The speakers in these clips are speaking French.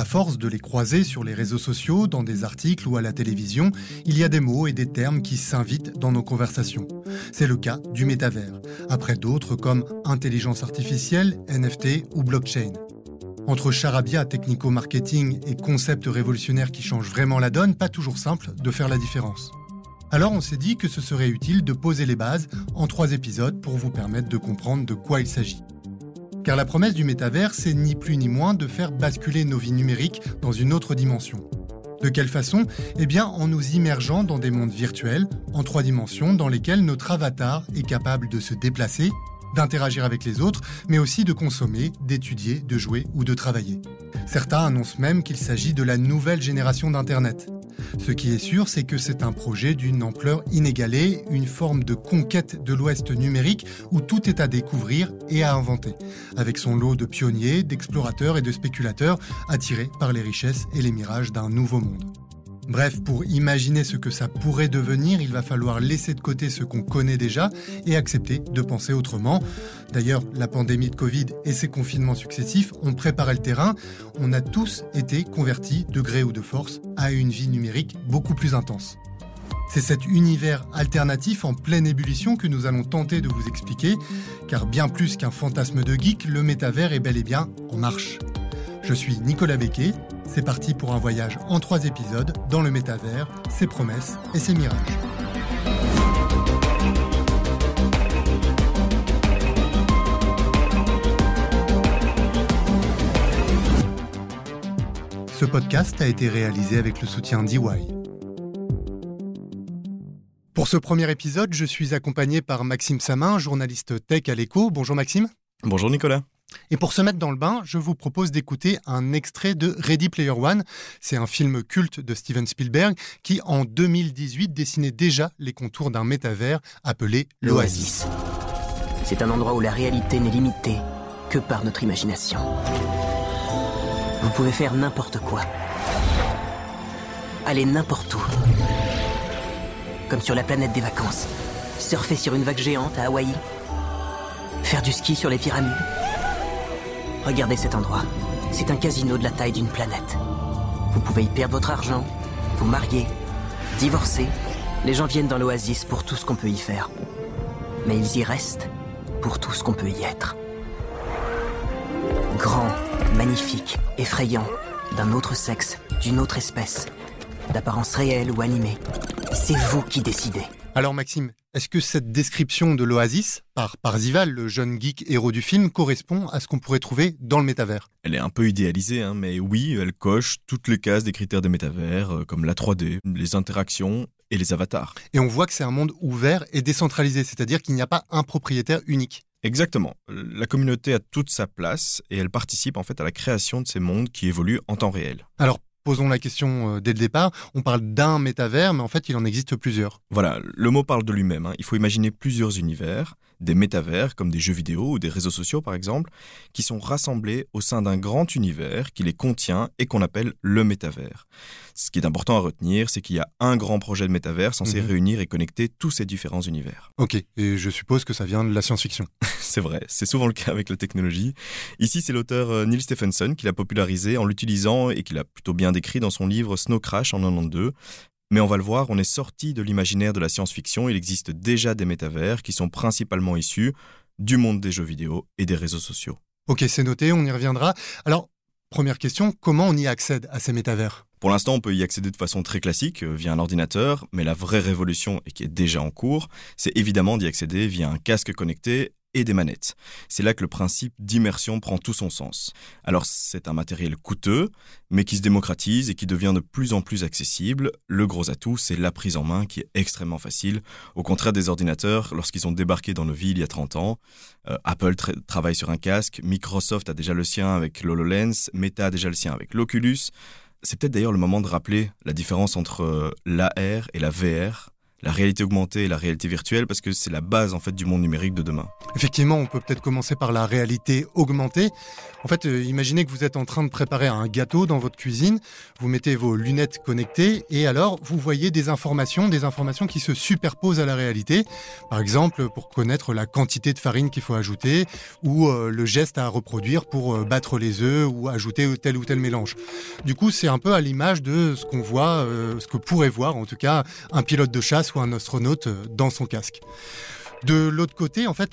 À force de les croiser sur les réseaux sociaux, dans des articles ou à la télévision, il y a des mots et des termes qui s'invitent dans nos conversations. C'est le cas du métavers, après d'autres comme intelligence artificielle, NFT ou blockchain. Entre charabia technico-marketing et concepts révolutionnaires qui changent vraiment la donne, pas toujours simple de faire la différence. Alors on s'est dit que ce serait utile de poser les bases en trois épisodes pour vous permettre de comprendre de quoi il s'agit. Car la promesse du métavers, c'est ni plus ni moins de faire basculer nos vies numériques dans une autre dimension. De quelle façon? Eh bien en nous immergeant dans des mondes virtuels, en trois dimensions, dans lesquels notre avatar est capable de se déplacer, d'interagir avec les autres, mais aussi de consommer, d'étudier, de jouer ou de travailler. Certains annoncent même qu'il s'agit de la nouvelle génération d'Internet. Ce qui est sûr, c'est que c'est un projet d'une ampleur inégalée, une forme de conquête de l'Ouest numérique où tout est à découvrir et à inventer, avec son lot de pionniers, d'explorateurs et de spéculateurs attirés par les richesses et les mirages d'un nouveau monde. Bref, pour imaginer ce que ça pourrait devenir, il va falloir laisser de côté ce qu'on connaît déjà et accepter de penser autrement. D'ailleurs, la pandémie de Covid et ses confinements successifs ont préparé le terrain. On a tous été convertis, de gré ou de force, à une vie numérique beaucoup plus intense. C'est cet univers alternatif en pleine ébullition que nous allons tenter de vous expliquer, car bien plus qu'un fantasme de geek, le métavers est bel et bien en marche. Je suis Nicolas Becquet, c'est parti pour un voyage en trois épisodes dans le métavers, ses promesses et ses mirages. Ce podcast a été réalisé avec le soutien d'EY. Pour ce premier épisode, je suis accompagné par Maxime Samin, journaliste tech à l'écho. Bonjour Maxime. Bonjour Nicolas. Et pour se mettre dans le bain, je vous propose d'écouter un extrait de Ready Player One. C'est un film culte de Steven Spielberg qui, en 2018, dessinait déjà les contours d'un métavers appelé l'Oasis. C'est un endroit où la réalité n'est limitée que par notre imagination. Vous pouvez faire n'importe quoi. Aller n'importe où. Comme sur la planète des vacances. Surfer sur une vague géante à Hawaï. Faire du ski sur les pyramides Regardez cet endroit. C'est un casino de la taille d'une planète. Vous pouvez y perdre votre argent, vous marier, divorcer. Les gens viennent dans l'oasis pour tout ce qu'on peut y faire. Mais ils y restent pour tout ce qu'on peut y être. Grand, magnifique, effrayant, d'un autre sexe, d'une autre espèce, d'apparence réelle ou animée. C'est vous qui décidez. Alors Maxime, est-ce que cette description de l'Oasis, par Parzival, le jeune geek héros du film, correspond à ce qu'on pourrait trouver dans le métavers? Elle est un peu idéalisée, hein, mais oui, elle coche toutes les cases des critères des métavers, euh, comme la 3D, les interactions et les avatars. Et on voit que c'est un monde ouvert et décentralisé, c'est-à-dire qu'il n'y a pas un propriétaire unique. Exactement. La communauté a toute sa place et elle participe en fait à la création de ces mondes qui évoluent en temps réel. Alors posons la question euh, dès le départ. On parle d'un métavers, mais en fait, il en existe plusieurs. Voilà, le mot parle de lui-même. Hein. Il faut imaginer plusieurs univers, des métavers, comme des jeux vidéo ou des réseaux sociaux par exemple, qui sont rassemblés au sein d'un grand univers qui les contient et qu'on appelle le métavers. Ce qui est important à retenir, c'est qu'il y a un grand projet de métavers censé mhm. réunir et connecter tous ces différents univers. Ok, et je suppose que ça vient de la science-fiction. c'est vrai, c'est souvent le cas avec la technologie. Ici, c'est l'auteur euh, Neil Stephenson qui l'a popularisé en l'utilisant et qui l'a plutôt bien décrit dans son livre Snow Crash en 92. Mais on va le voir, on est sorti de l'imaginaire de la science-fiction, il existe déjà des métavers qui sont principalement issus du monde des jeux vidéo et des réseaux sociaux. Ok, c'est noté, on y reviendra. Alors, première question, comment on y accède à ces métavers? Pour l'instant, on peut y accéder de façon très classique, euh, via un ordinateur, mais la vraie révolution, et qui est déjà en cours, c'est évidemment d'y accéder via un casque connecté et des manettes. C'est là que le principe d'immersion prend tout son sens. Alors c'est un matériel coûteux, mais qui se démocratise et qui devient de plus en plus accessible. Le gros atout, c'est la prise en main qui est extrêmement facile, au contraire des ordinateurs lorsqu'ils ont débarqué dans nos villes il y a 30 ans. Euh, Apple travaille sur un casque, Microsoft a déjà le sien avec l'HoloLens, Meta a déjà le sien avec l'Oculus. C'est peut-être d'ailleurs le moment de rappeler la différence entre euh, l'AR et la VR. La réalité augmentée et la réalité virtuelle parce que c'est la base en fait du monde numérique de demain. Effectivement, on peut peut-être commencer par la réalité augmentée. En fait, euh, imaginez que vous êtes en train de préparer un gâteau dans votre cuisine, vous mettez vos lunettes connectées et alors vous voyez des informations, des informations qui se superposent à la réalité. Par exemple, pour connaître la quantité de farine qu'il faut ajouter ou euh, le geste à reproduire pour euh, battre les œufs ou ajouter tel ou tel mélange. Du coup, c'est un peu à l'image de ce qu'on voit, ce que pourrait voir en tout cas un pilote de chasse ou un astronaute dans son casque. De l'autre côté, en fait,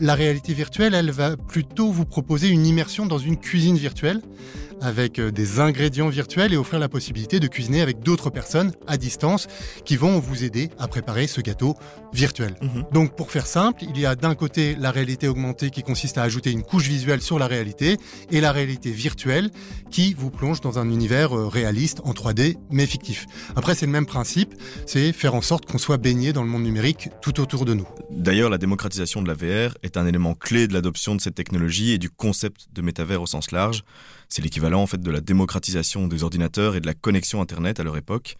la réalité virtuelle, elle va plutôt vous proposer une immersion dans une cuisine virtuelle avec euh, des ingrédients virtuels et offrir la possibilité de cuisiner avec d'autres personnes à distance qui vont vous aider à préparer ce gâteau virtuel. Mhm. Donc pour faire simple, il y a d'un côté la réalité augmentée qui consiste à ajouter une couche visuelle sur la réalité et la réalité virtuelle qui vous plonge dans un univers euh, réaliste en 3D mais fictif. Après c'est le même principe, c'est faire en sorte qu'on soit baigné dans le monde numérique tout autour de nous. D'ailleurs la démocratisation de la VR est un élément clé de l'adoption de cette technologie et du concept de métavers au sens large. C'est l'équivalent en fait de la démocratisation des ordinateurs et de la connexion Internet à leur époque.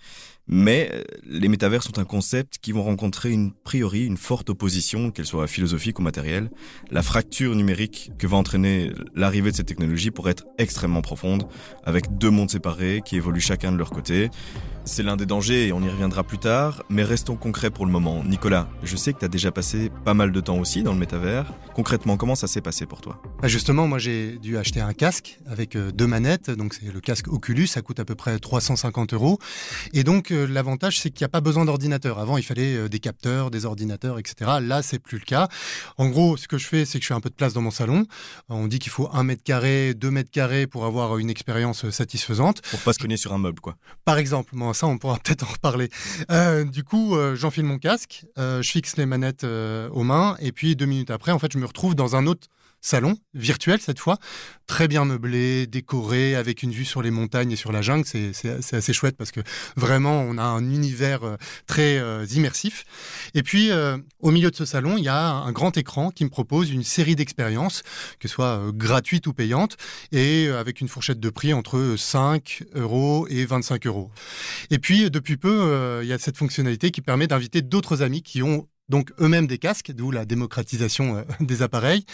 Mais euh, les métavers sont un concept qui vont rencontrer une priori une forte opposition, qu'elle soit philosophique ou matérielle. La fracture numérique que va entraîner l'arrivée de cette technologie pourrait être extrêmement profonde, avec deux mondes séparés qui évoluent chacun de leur côté. C'est l'un des dangers et on y reviendra plus tard, mais restons concrets pour le moment. Nicolas, je sais que tu as déjà passé pas mal de temps aussi dans le métavers. Concrètement, comment ça s'est passé pour toi? Bah, Justement, moi j'ai dû acheter un casque avec euh, deux manettes, donc c'est le casque Oculus, ça coûte à peu près 350 euros. Et donc euh, l'avantage c'est qu'il n'y a pas besoin d'ordinateur. Avant il fallait euh, des capteurs, des ordinateurs, etc. Là c'est plus le cas. En gros, ce que je fais c'est que je fais un peu de place dans mon salon. On dit qu'il faut un mètre carré, deux mètres carrés pour avoir une expérience satisfaisante. Pour pas se cogner sur un meuble quoi. Par exemple, moi on pourra peut-être en reparler. Euh, du coup, euh, j'enfile mon casque, euh, je fixe les manettes aux mains, et puis deux minutes après, en fait, je me retrouve dans un autre salon, virtuel cette fois, très bien meublé, décoré, avec une vue sur les montagnes et sur la jungle. C'est assez chouette parce que vraiment, on a un univers très immersif. Et puis, au milieu de ce salon, il y a un grand écran qui me propose une série d'expériences, que ce soit gratuites ou payantes, et avec une fourchette de prix entre 5 euros et 25 euros. Et puis, depuis peu, euh, il y a cette fonctionnalité qui permet d'inviter d'autres amis qui ont donc eux-mêmes des casques, d'où la démocratisation euh, des appareils.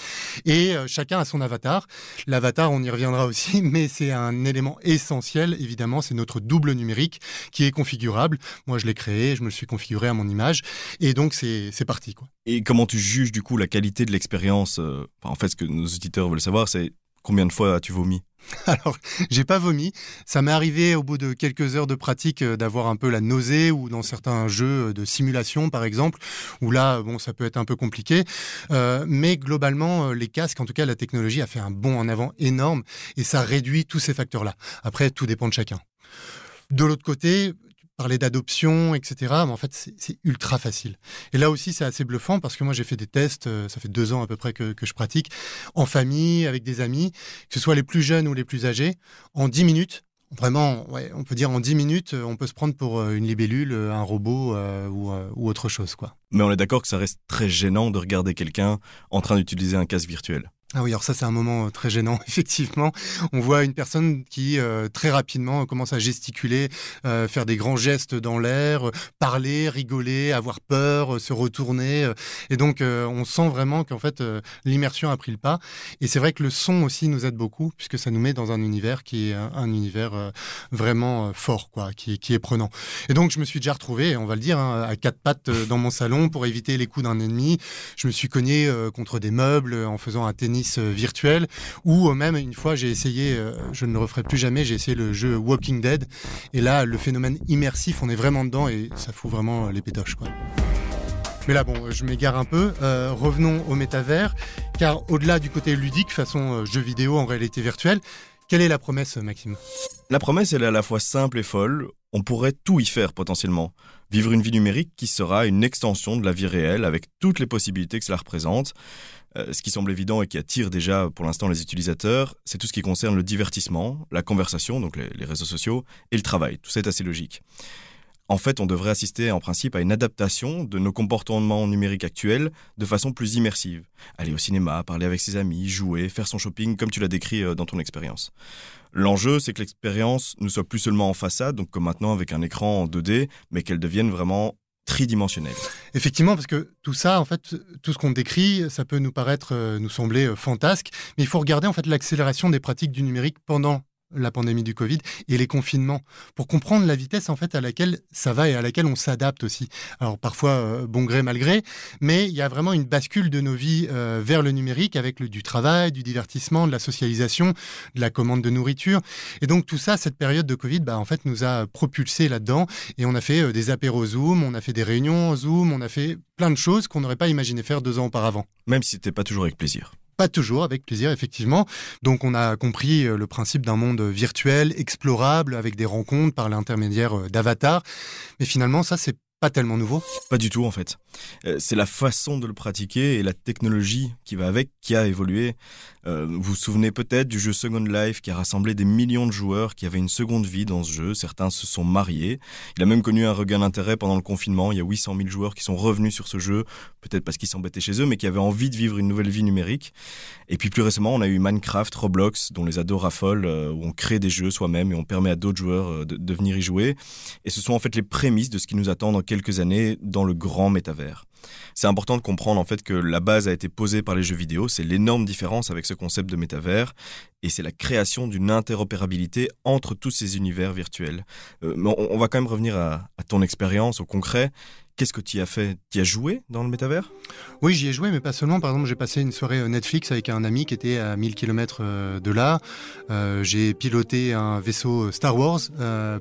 Et euh, chacun a son avatar. L'avatar, on y reviendra aussi, mais c'est un élément essentiel, évidemment, c'est notre double numérique qui est configurable. Moi, je l'ai créé, je me suis configuré à mon image, et donc c'est parti. Et comment tu juges du coup la qualité de l'expérience En fait, ce que nos auditeurs veulent savoir, c'est combien de fois as-tu vomi? Alors, j'ai pas vomi. Ça m'est arrivé au bout de quelques heures de pratique euh, d'avoir un peu la nausée ou dans certains jeux de simulation, par exemple, où là, bon, ça peut être un peu compliqué. Euh, mais globalement, euh, les casques, en tout cas, la technologie a fait un bond en avant énorme et ça réduit tous ces facteurs-là. Après, tout dépend de chacun. De l'autre côté, parler d'adoption, etc. Mais en fait, c'est ultra facile. Et là aussi, c'est assez bluffant parce que moi, j'ai fait des tests, euh, ça fait deux ans à peu près que, je pratique, en famille, avec des amis, que ce soit les plus jeunes ou les plus âgés, en 10 minutes. Vraiment, ouais, on peut dire en 10 minutes, euh, on peut se prendre pour euh, une libellule, un robot ou, ou autre chose. quoi. Mais on est d'accord que ça reste très gênant de regarder quelqu'un en train d'utiliser un casque virtuel. Ah oui, alors ça c'est un moment euh, très gênant, effectivement. On voit une personne qui euh, très rapidement commence à gesticuler, euh, faire des grands gestes dans l'air, parler, rigoler, avoir peur, se retourner. et donc on sent vraiment qu'en fait l'immersion a pris le pas. Et c'est vrai que le son aussi nous aide beaucoup, puisque ça nous met dans un univers qui est un, univers vraiment fort, quoi, qui, qui, est prenant. Et donc je me suis déjà retrouvé, on va le dire, hein, à quatre pattes dans mon salon pour éviter les coups d'un ennemi. Je me suis cogné contre des meubles en faisant un tennis euh, virtuel ou euh, même une fois j'ai essayé, euh, je ne le referai plus jamais, j'ai essayé le jeu Walking Dead et là le phénomène immersif, on est vraiment dedans et ça fout vraiment les pétoches quoi. Mais là, bon, je m'égare un peu. revenons au métavers, car au-delà du côté ludique, façon jeu vidéo en réalité virtuelle, quelle est la promesse, Maxime? La promesse, elle est à la fois simple et folle. On pourrait tout y faire potentiellement. Vivre une vie numérique qui sera une extension de la vie réelle avec toutes les possibilités que cela représente. Euh, ce qui semble évident et qui attire déjà pour l'instant les utilisateurs, c'est tout ce qui concerne le divertissement, la conversation, donc les, réseaux sociaux, et le travail. Tout ça est assez logique. En fait, on devrait assister en principe à une adaptation de nos comportements numériques actuels de façon plus immersive. Aller au cinéma, parler avec ses amis, jouer, faire son shopping, comme tu l'as décrit euh, dans ton expérience. L'enjeu, c'est que l'expérience ne soit plus seulement en façade, donc comme maintenant avec un écran en 2D, mais qu'elle devienne vraiment tridimensionnel. Effectivement, parce que tout ça, en fait, tout ce qu'on décrit, ça peut nous paraître, euh, nous sembler euh, fantasque, mais il faut regarder en fait l'accélération des pratiques du numérique pendant la pandémie du Covid et les confinements pour comprendre la vitesse en fait à laquelle ça va et à laquelle on s'adapte aussi. Alors parfois euh, bon gré mal gré, mais il y a vraiment une bascule de nos vies euh, vers le numérique avec le, du travail, du divertissement, de la socialisation, de la commande de nourriture et donc tout ça cette période de Covid bah en fait nous a propulsé là-dedans et on a fait euh, des apéros Zoom, on a fait des réunions Zoom, on a fait plein de choses qu'on n'aurait pas imaginé faire deux ans auparavant. Même si c'était pas toujours avec plaisir. Pas toujours avec plaisir, effectivement. Donc on a compris euh, le principe d'un monde virtuel, explorable, avec des rencontres par l'intermédiaire euh, d'avatars. Mais finalement, ça, c'est pas tellement nouveau. Pas du tout en fait. Euh, c'est la façon de le pratiquer et la technologie qui va avec qui a évolué. Euh, vous vous souvenez peut-être du jeu Second Life qui a rassemblé des millions de joueurs qui avaient une seconde vie dans ce jeu. Certains se sont mariés. Il a même connu un regain d'intérêt pendant le confinement. Il y a 800 000 joueurs qui sont revenus sur ce jeu, peut-être parce qu'ils s'embêtaient chez eux, mais qui avaient envie de vivre une nouvelle vie numérique. Et puis plus récemment, on a eu Minecraft, Roblox, dont les ados raffolent, euh, où on crée des jeux soi-même et on permet à d'autres joueurs de, de venir y jouer. Et ce sont en fait les prémices de ce qui nous attend dans quelques années dans le grand métavers. C'est important de comprendre en fait que la base a été posée par les jeux vidéo, c'est l'énorme différence avec ce concept de métavers, et c'est la création d'une interopérabilité entre tous ces univers virtuels. Euh, mais on, va quand même revenir à, à ton expérience, au concret. Qu'est-ce que tu as fait? Tu as joué dans le métavers? Oui, j'y ai joué, mais pas seulement. Par exemple, j'ai passé une soirée euh, Netflix avec un ami qui était à 1000 km euh, de là. Euh, j'ai piloté un vaisseau Star Wars,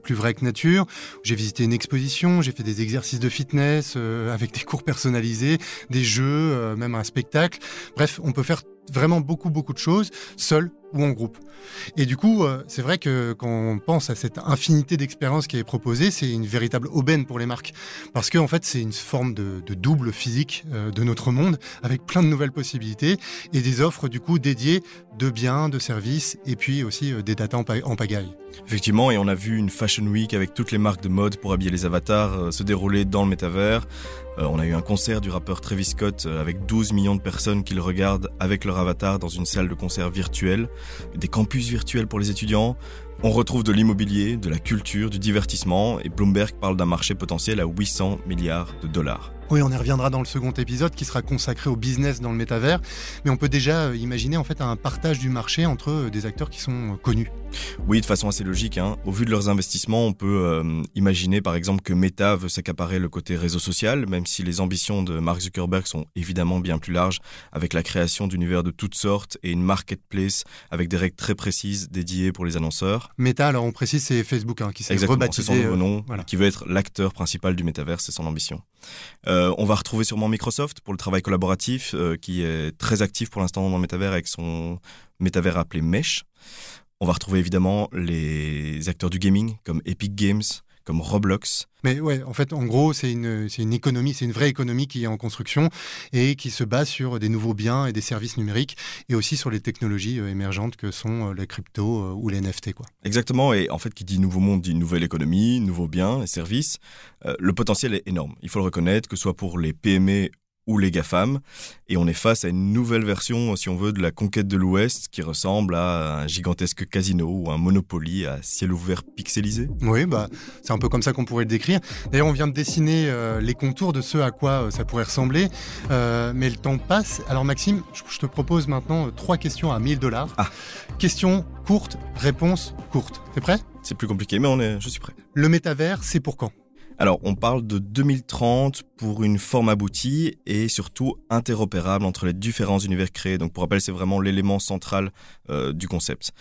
plus vrai que nature. J'ai visité une exposition, j'ai fait des exercices de fitness avec des cours personnalisés, des jeux, même un spectacle. Bref, on peut faire vraiment beaucoup, beaucoup de choses, seul ou en groupe. Et du coup, euh, c'est vrai que quand on pense à cette infinité d'expériences qui est proposée, c'est une véritable aubaine pour les marques. Parce que, en fait, c'est une forme de, double physique euh, de notre monde, avec plein de nouvelles possibilités et des offres, du coup, dédiées de biens, de services, et puis aussi euh, des datas en, pa en, pagaille. Effectivement, et on a vu une Fashion Week avec toutes les marques de mode pour habiller les avatars se dérouler dans le métavers. On a eu un concert du rappeur Travis Scott avec 12 millions de personnes qui le regardent avec leur avatar dans une salle de concert virtuelle, des campus virtuels pour les étudiants. On retrouve de l'immobilier, de la culture, du divertissement, et Bloomberg parle d'un marché potentiel à 800 milliards de dollars. Oui, on y reviendra dans le second épisode qui sera consacré au business dans le métavers, mais on peut déjà euh, imaginer en fait un partage du marché entre euh, des acteurs qui sont connus. Oui, de façon assez logique. Hein. Au vu de leurs investissements, on peut euh, imaginer par exemple que Meta veut s'accaparer le côté réseau social, même si les ambitions de Mark Zuckerberg sont évidemment bien plus larges, avec la création d'univers de toutes sortes et une marketplace avec des règles très précises dédiées pour les annonceurs. Meta, alors on précise, c'est Facebook hein, qui s'est rebaptisé. C'est son nouveau nom, euh, voilà. qui veut être l'acteur principal du métavers, c'est son ambition. Euh, on va retrouver sûrement Microsoft pour le travail collaboratif, euh, qui est très actif pour l'instant dans le métavers avec son métavers appelé Mesh. On va retrouver évidemment les acteurs du gaming comme Epic Games, comme Roblox. Mais ouais, en fait, en gros, c'est une, c'est une économie, c'est une vraie économie qui est en construction et qui se base sur des nouveaux biens et des services numériques et aussi sur les technologies euh, émergentes que sont euh, les cryptos euh, ou les NFT. Quoi. Exactement, et en fait, qui dit nouveau monde dit nouvelle économie, nouveaux biens et services. Euh, le potentiel est énorme, il faut le reconnaître, que ce soit pour les PME ou les GAFAM. Et on est face à une nouvelle version, si on veut, de la conquête de l'Ouest qui ressemble à un gigantesque casino ou un Monopoly à ciel ouvert pixelisé. Oui, bah, c'est un peu comme ça qu'on pourrait le décrire. D'ailleurs, on vient de dessiner euh, les contours de ce à quoi euh, ça pourrait ressembler. Euh, mais le temps passe. Alors, Maxime, je te propose maintenant trois questions à 1000 dollars. Ah. Question courte, réponse courte. T'es prêt? C'est plus compliqué, mais on est, je suis prêt. Le métavers, c'est pour quand? Alors, on parle de 2030 pour une forme aboutie et surtout interopérable entre les différents univers créés. Donc, pour rappel, c'est vraiment l'élément central euh, du concept.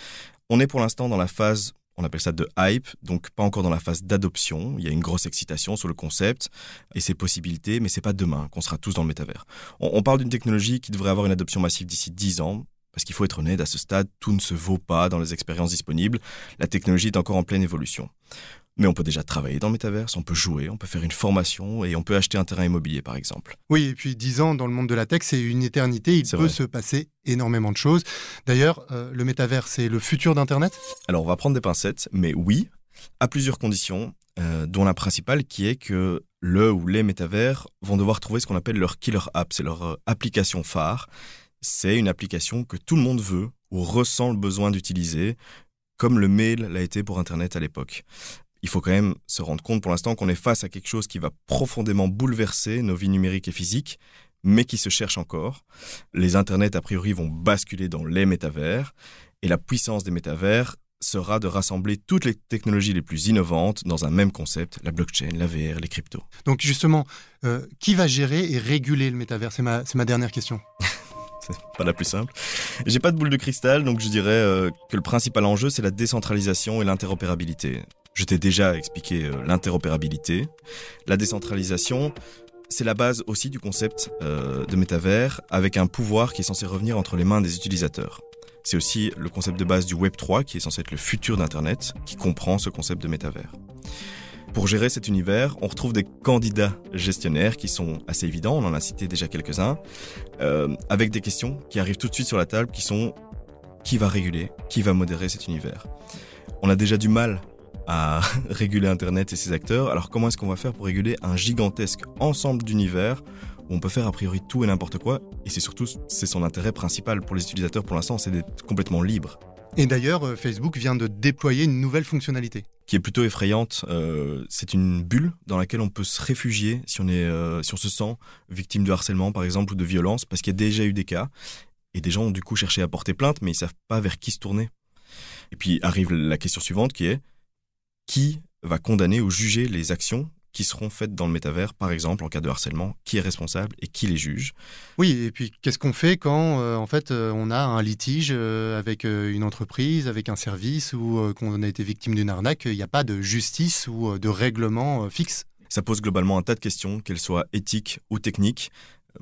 On est pour l'instant dans la phase, on appelle ça de hype, donc pas encore dans la phase d'adoption. Il y a une grosse excitation sur le concept et ses possibilités, mais c'est pas demain qu'on sera tous dans le métavers. On, on parle d'une technologie qui devrait avoir une adoption massive d'ici 10 ans. Parce qu'il faut être honnête, à ce stade, tout ne se vaut pas dans les expériences disponibles. La technologie est encore en pleine évolution. Mais on peut déjà travailler dans le métaverse, on peut jouer, on peut faire une formation et on peut acheter un terrain immobilier par exemple. Oui, et puis 10 ans dans le monde de la tech, c'est une éternité, il peut vrai. se passer énormément de choses. D'ailleurs, euh, le métavers, c'est le futur d'Internet? Alors on va prendre des pincettes, mais oui, à plusieurs conditions, euh, dont la principale qui est que le ou les métavers vont devoir trouver ce qu'on appelle leur killer app, c'est leur euh, application phare. C'est une application que tout le monde veut ou ressent le besoin d'utiliser, comme le mail l'a été pour Internet à l'époque il faut quand même se rendre compte pour l'instant qu'on est face à quelque chose qui va profondément bouleverser nos vies numériques et physiques, mais qui se cherche encore. Les internets, a priori, vont basculer dans les métavers, et la puissance des métavers sera de rassembler toutes les technologies les plus innovantes dans un même concept, la blockchain, la VR, les cryptos. Donc justement, euh, qui va gérer et réguler le métavers? C'est ma, ma dernière question. c'est pas la plus simple. J'ai pas de boule de cristal, donc je dirais euh, que le principal enjeu, c'est la décentralisation et l'interopérabilité. Je t'ai déjà expliqué euh, l'interopérabilité. La décentralisation, c'est la base aussi du concept euh, de métavers, avec un pouvoir qui est censé revenir entre les mains des utilisateurs. C'est aussi le concept de base du Web 3, qui est censé être le futur d'Internet, qui comprend ce concept de métavers. Pour gérer cet univers, on retrouve des candidats gestionnaires qui sont assez évidents, on en a cité déjà quelques-uns, euh, avec des questions qui arrivent tout de suite sur la table, qui sont qui va réguler, qui va modérer cet univers? On a déjà du mal à réguler Internet et ses acteurs. Alors comment est-ce qu'on va faire pour réguler un gigantesque ensemble d'univers où on peut faire a priori tout et n'importe quoi Et c'est surtout, c'est son intérêt principal pour les utilisateurs pour l'instant, c'est d'être complètement libre. Et d'ailleurs, euh, Facebook vient de déployer une nouvelle fonctionnalité. Qui est plutôt effrayante. Euh, c'est une bulle dans laquelle on peut se réfugier si on, est, euh, si on se sent victime de harcèlement, par exemple, ou de violence, parce qu'il y a déjà eu des cas. Et des gens ont du coup cherché à porter plainte, mais ils savent pas vers qui se tourner. Et puis arrive la question suivante qui est qui va condamner ou juger les actions qui seront faites dans le métavers, par exemple en cas de harcèlement, qui est responsable et qui les juge? Oui, et puis qu'est-ce qu'on fait quand euh, en fait euh, on a un litige euh, avec une entreprise, avec un service ou qu'on a été victime d'une arnaque, il n'y a pas de justice ou de règlement fixe? Ça pose globalement un tas de questions, qu'elles soient éthiques ou techniques,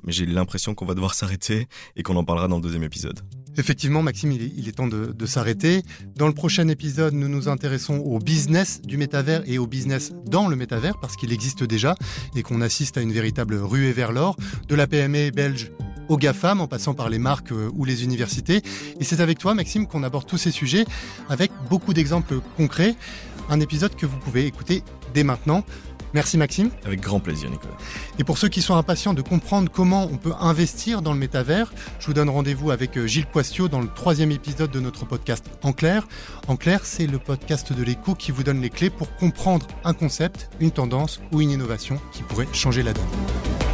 mais j'ai l'impression qu'on va devoir s'arrêter et qu'on en parlera dans le deuxième épisode. Effectivement, Maxime, il est, temps de, s'arrêter. Dans le prochain épisode, nous nous intéressons au business du métavers et au business dans le métavers, parce qu'il existe déjà et qu'on assiste à une véritable ruée vers l'or, de la PME belge aux GAFAM, en passant par les marques euh, ou les universités. Et c'est avec toi, Maxime, qu'on aborde tous ces sujets avec beaucoup d'exemples concrets. Un épisode que vous pouvez écouter dès maintenant. Merci Maxime. Avec grand plaisir Nicolas. Et pour ceux qui sont impatients de comprendre comment on peut investir dans le métavers, je vous donne rendez-vous avec euh, Gilles Poistio dans le troisième épisode de notre podcast En clair. En clair, c'est le podcast de l'écho qui vous donne les clés pour comprendre un concept, une tendance ou une innovation qui pourrait changer la donne.